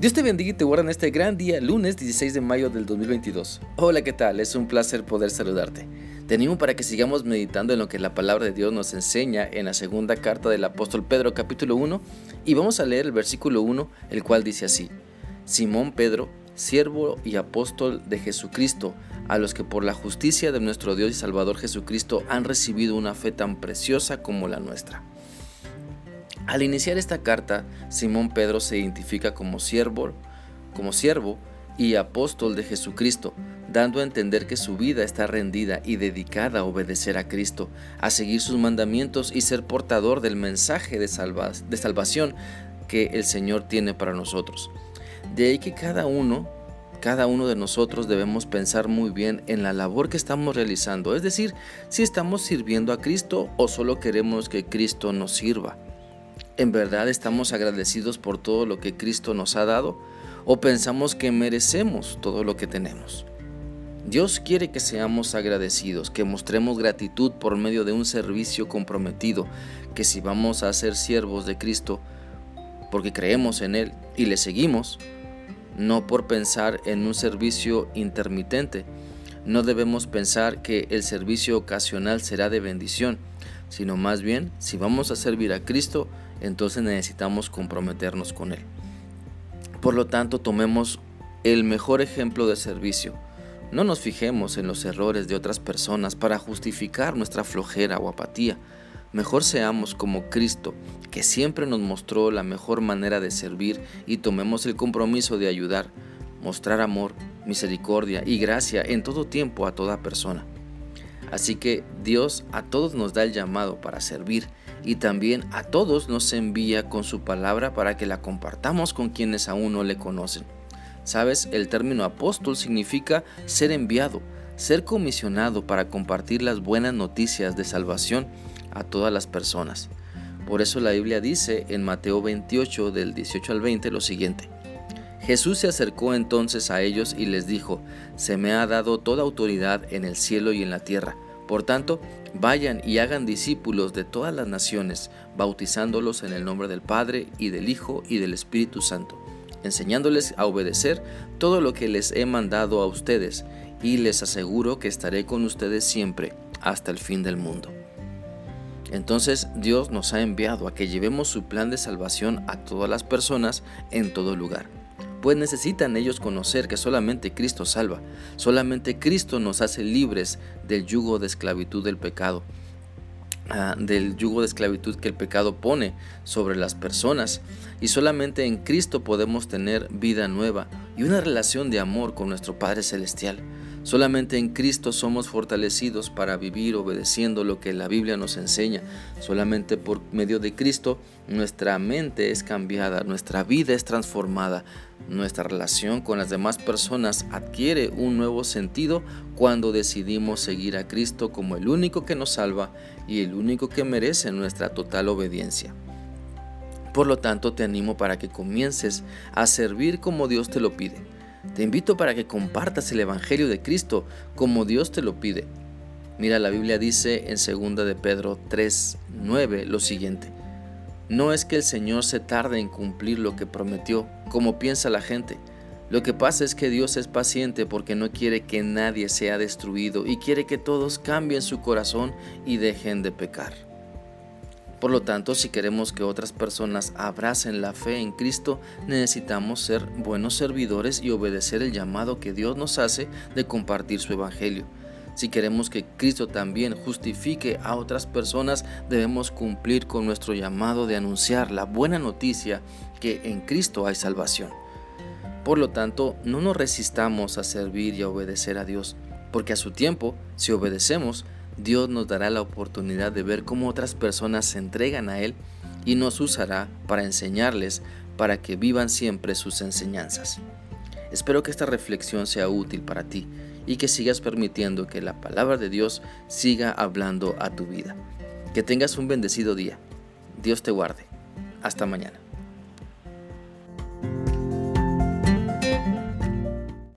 Dios te bendiga y te guarda en este gran día, lunes 16 de mayo del 2022. Hola, ¿qué tal? Es un placer poder saludarte. Te animo para que sigamos meditando en lo que la palabra de Dios nos enseña en la segunda carta del apóstol Pedro capítulo 1 y vamos a leer el versículo 1, el cual dice así. Simón Pedro, siervo y apóstol de Jesucristo, a los que por la justicia de nuestro Dios y Salvador Jesucristo han recibido una fe tan preciosa como la nuestra. Al iniciar esta carta, Simón Pedro se identifica como siervo, como siervo y apóstol de Jesucristo, dando a entender que su vida está rendida y dedicada a obedecer a Cristo, a seguir sus mandamientos y ser portador del mensaje de, salvación que el Señor tiene para nosotros. De ahí que cada uno, cada uno de nosotros debemos pensar muy bien en la labor que estamos realizando, es decir, si estamos sirviendo a Cristo o solo queremos que Cristo nos sirva. ¿En verdad estamos agradecidos por todo lo que Cristo nos ha dado o pensamos que merecemos todo lo que tenemos? Dios quiere que seamos agradecidos, que mostremos gratitud por medio de un servicio comprometido, que si vamos a ser siervos de Cristo, porque creemos en Él y le seguimos, no por pensar en un servicio intermitente. No debemos pensar que el servicio ocasional será de bendición, sino más bien, si vamos a servir a Cristo, entonces necesitamos comprometernos con Él. Por lo tanto, tomemos el mejor ejemplo de servicio. No nos fijemos en los errores de otras personas para justificar nuestra flojera o apatía. Mejor seamos como Cristo, que siempre nos mostró la mejor manera de servir y tomemos el compromiso de ayudar, mostrar amor, misericordia y gracia en todo tiempo a toda persona. Así que Dios a todos nos da el llamado para servir y también a todos nos envía con su palabra para que la compartamos con quienes aún no le conocen. Sabes, el término apóstol significa ser enviado, ser comisionado para compartir las buenas noticias de salvación a todas las personas. Por eso la Biblia dice en Mateo 28 del 18 al 20 lo siguiente. Jesús se acercó entonces a ellos y les dijo, Se me ha dado toda autoridad en el cielo y en la tierra. Por tanto, vayan y hagan discípulos de todas las naciones, bautizándolos en el nombre del Padre y del Hijo y del Espíritu Santo, enseñándoles a obedecer todo lo que les he mandado a ustedes, y les aseguro que estaré con ustedes siempre, hasta el fin del mundo. Entonces Dios nos ha enviado a que llevemos su plan de salvación a todas las personas en todo lugar pues necesitan ellos conocer que solamente Cristo salva, solamente Cristo nos hace libres del yugo de esclavitud del pecado, ah, del yugo de esclavitud que el pecado pone sobre las personas, y solamente en Cristo podemos tener vida nueva y una relación de amor con nuestro Padre Celestial. Solamente en Cristo somos fortalecidos para vivir obedeciendo lo que la Biblia nos enseña. Solamente por medio de Cristo nuestra mente es cambiada, nuestra vida es transformada, nuestra relación con las demás personas adquiere un nuevo sentido cuando decidimos seguir a Cristo como el único que nos salva y el único que merece nuestra total obediencia. Por lo tanto, te animo para que comiences a servir como Dios te lo pide te invito para que compartas el Evangelio de Cristo como Dios te lo pide. Mira, la Biblia dice en 2 de Pedro 3:9 lo siguiente: No es que el Señor se tarde en cumplir lo que prometió, como piensa la gente. Lo que pasa es que Dios es paciente porque no quiere que nadie sea destruido y quiere que todos cambien su corazón y dejen de pecar. Por lo tanto, si queremos que otras personas abracen la fe en Cristo, necesitamos ser buenos servidores y obedecer el llamado que Dios nos hace de compartir su Evangelio. Si queremos que Cristo también justifique a otras personas, debemos cumplir con nuestro llamado de anunciar la buena noticia que en Cristo hay salvación. Por lo tanto, no nos resistamos a servir y a obedecer a Dios, porque a su tiempo, si obedecemos, Dios nos dará la oportunidad de ver cómo otras personas se entregan a Él y nos usará para enseñarles para que vivan siempre sus enseñanzas. Espero que esta reflexión sea útil para ti y que sigas permitiendo que la palabra de Dios siga hablando a tu vida. Que tengas un bendecido día. Dios te guarde. Hasta mañana.